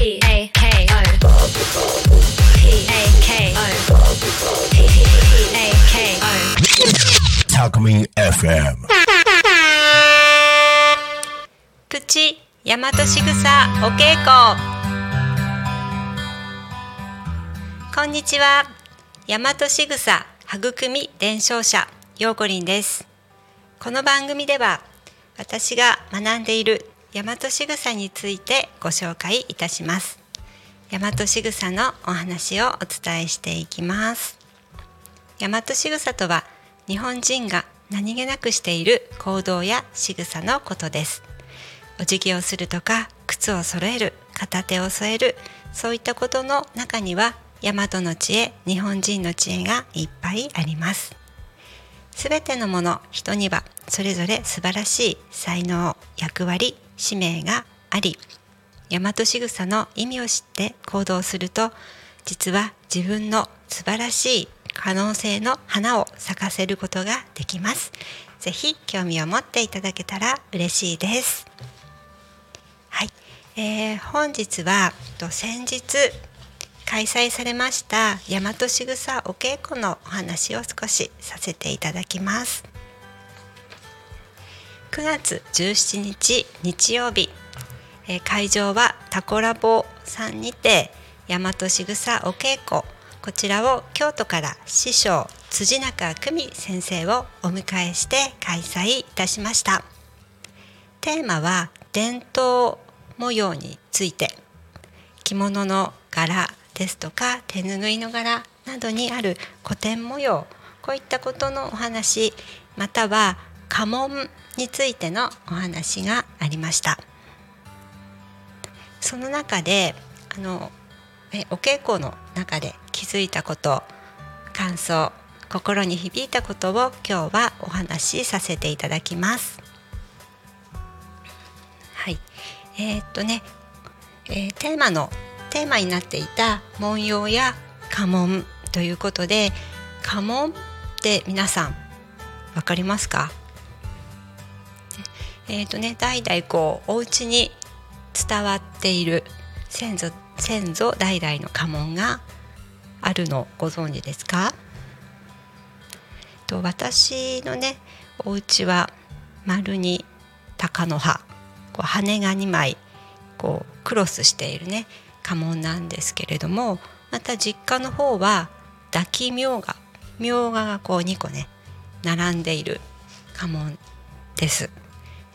P A K O P A K O P A K O タコミン FM プチ大和しぐさお稽古こんにちは大和しぐさ育み伝承者ようこりんですこの番組では私が学んでいる大和しぐさについてご紹介いたします。大和しぐさのお話をお伝えしていきます。大和しぐさとは日本人が何気なくしている行動や仕草のことです。お辞儀をするとか靴を揃える片手を添えるそういったことの中には大和の知恵日本人の知恵がいっぱいあります。すべてのもの人にはそれぞれ素晴らしい才能役割使命があり大和仕草の意味を知って行動すると実は自分の素晴らしい可能性の花を咲かせることができます。ぜひ興味を持っていただけたら嬉しいです。はい、えー本日はと先日開催されました大和しぐさお稽古のお話を少しさせていただきます。9月17日日曜日、えー会場はタコラボさんにて大和しぐさお稽古。こちらを京都から師匠辻中久美先生をお迎えして開催いたしました。テーマは伝統模様について。着物の柄ですとか手ぬぐいの柄などにある古典模様。こういったことのお話または家紋についてのお話がありました。その中であのえお稽古の中で気づいたこと感想心に響いたことを今日はお話しさせていただきます。はい、えーっとね、えーテーマのテーマになっていた文様や家紋ということで家紋って皆さんわかりますか？えーとね、代々こうお家に伝わっている先祖先祖代々の家紋があるのご存知ですか？と私のねお家は丸に鷹の葉こう羽が2枚こうクロスしているね家紋なんですけれどもまた実家の方は抱きみょうがみょうががこう2個ね並んでいる家紋です。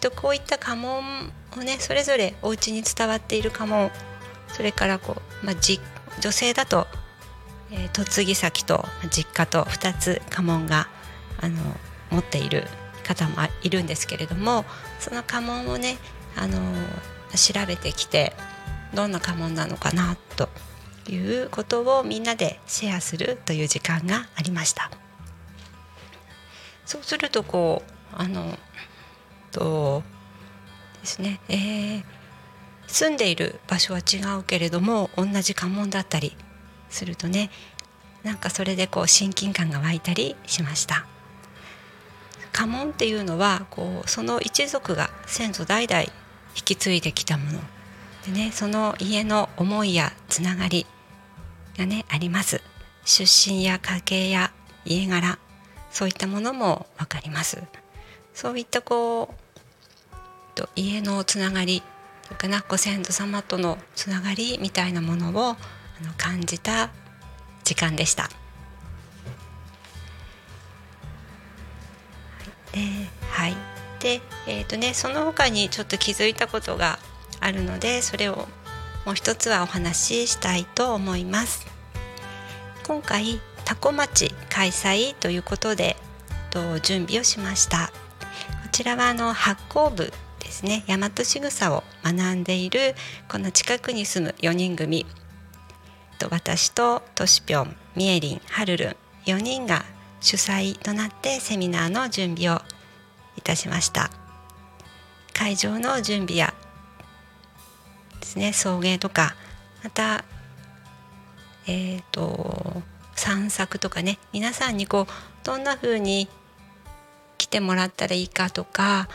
とこういった家紋をねそれぞれお家に伝わっている家紋それからこう、まあ、じ女性だと、えー嫁ぎ先と実家と2つ家紋があの持っている方もいるんですけれどもその家紋をねあの調べてきてどんな家紋なのかなということをみんなでシェアするという時間がありました。そうするとこうあのとですね、えー住んでいる場所は違うけれども同じ家紋だったりするとねなんかそれでこう親近感が湧いたりしました。家紋っていうのはこうその一族が先祖代々引き継いできたもの。でねその家の思いやつながりがねあります。出身や家系や家柄そういったものも分かります。そういったこうと家のつながりからご先祖様とのつながりみたいなものをあの感じた時間でした。ではいでえーとね、その他にちょっと気づいたことがあるのでそれをもう一つはお話ししたいと思います。今回タコ町開催ということでと準備をしました。こちらはあの発行部ですね大和しぐさを学んでいるこの近くに住む4人組。と私ととしぴょんみえりんはるるん4人が主催となってセミナーの準備をいたしました。会場の準備やですね送迎とかまたえっ、と散策とかね皆さんにこうどんな風に来てもらったらいいかとか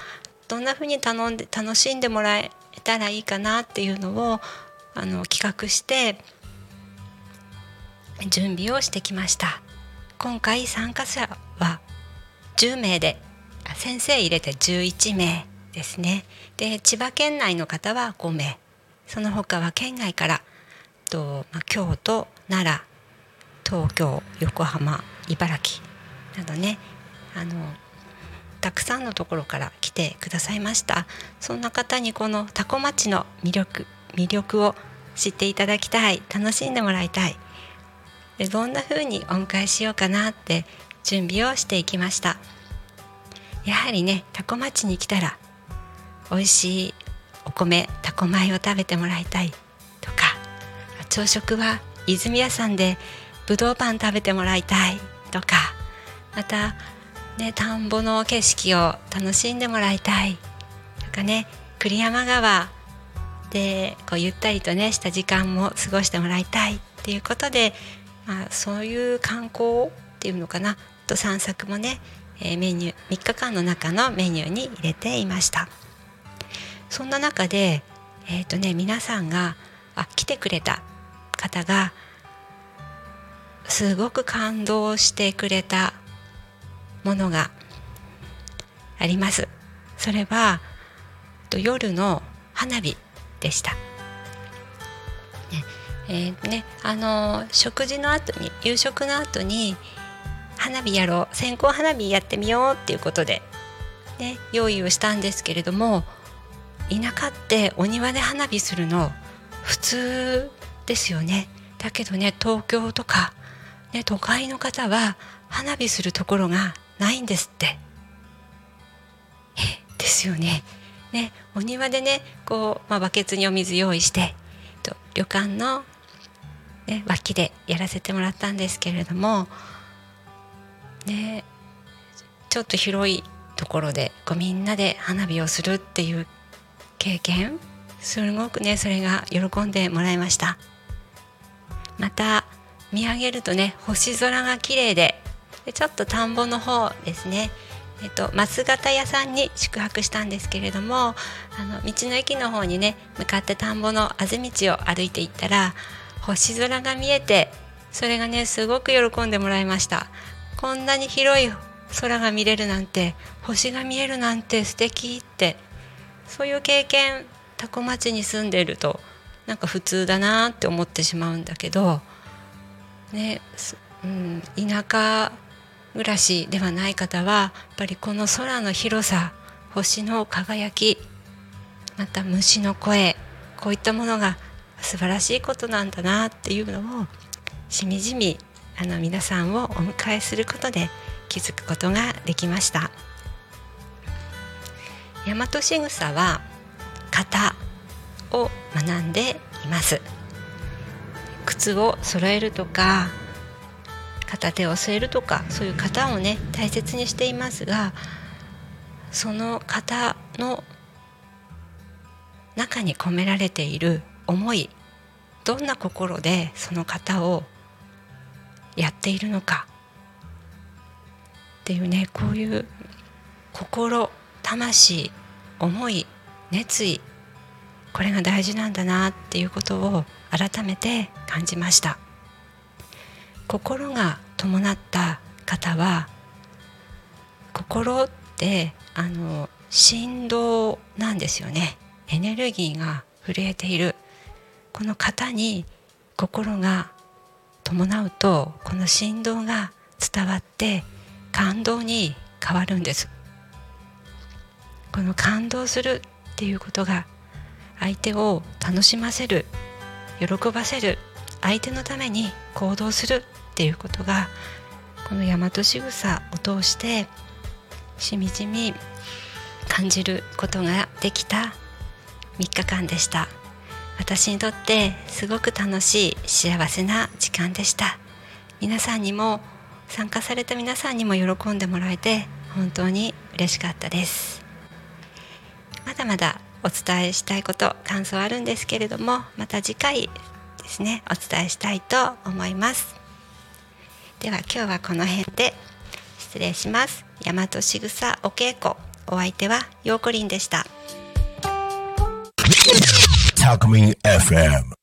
どんな風に頼んで楽しんでもらえたらいいかなっていうのをあの企画して準備をしてきました。今回参加者は10名で先生入れて11名ですね。で千葉県内の方は5名その他は県外からと、まあ、京都奈良東京横浜茨城などねあのたくさんのところから来てくださいました。そんな方にこの多古町の魅力魅力を知っていただきたい楽しんでもらいたい。でどんな風にお迎えしようかなって準備をしていきました。やはりね多古町に来たら美味しいお米タコ米を食べてもらいたいとか朝食は泉屋さんでぶどうパン食べてもらいたいとかまたね田んぼの景色を楽しんでもらいたい。とかね栗山川でこうゆったりとねした時間も過ごしてもらいたい。っていうことで、まあ、そういう観光っていうのかな。と散策もね、え、メニュー3日間の中のメニューに入れていました。そんな中でえっ、ー、とね皆さんがあ来てくれた方がすごく感動してくれたものがありますそれは夜の花火でした。ねえー、ね、あの食事の後に夕食の後に花火やろう線香花火やってみようっていうことで、ね、用意をしたんですけれども田舎ってお庭で花火するの普通ですよねだけどね東京とか、ね、都会の方は花火するところがないんですって。ですよね。ねお庭でねこう、まあ、バケツにお水用意してと旅館の、ね、脇でやらせてもらったんですけれどもねちょっと広いところでこうみんなで花火をするっていう経験すごくねそれが喜んでもらいました。また見上げるとね星空が綺麗ででちょっと田んぼの方ですね。えっと、松形屋さんに宿泊したんですけれどもあの道の駅の方にね向かって田んぼのあぜ道を歩いていったら星空が見えてそれがねすごく喜んでもらいました。こんなに広い空が見れるなんて星が見えるなんて素敵ってそういう経験多古町に住んでいるとなんか普通だなって思ってしまうんだけどね、うん、田舎暮らしではない方はやっぱりこの空の広さ星の輝きまた虫の声こういったものが素晴らしいことなんだなっていうのをしみじみあの皆さんをお迎えすることで気づくことができました。大和しぐさは型を学んでいます。靴を揃えるとか片手を添えるとかそういう型をね大切にしていますがその型の中に込められている思いどんな心でその型をやっているのかっていうねこういう心魂思い熱意これが大事なんだなっていうことを改めて感じました。心が伴った方は心ってあの振動なんですよね。エネルギーが震えている。この方に心が伴うとこの振動が伝わって感動に変わるんです。この感動するっていうことが相手を楽しませる喜ばせる相手のために行動するっていうことがこの大和しぐさを通してしみじみ感じることができた3日間でした。私にとってすごく楽しい幸せな時間でした。皆さんにも参加された皆さんにも喜んでもらえて本当に嬉しかったです。まだまだお伝えしたいこと感想あるんですけれどもまた次回ですねお伝えしたいと思います。では今日はこの辺で失礼します。大和しぐさお稽古お相手はようこりんでした。Talk Me FM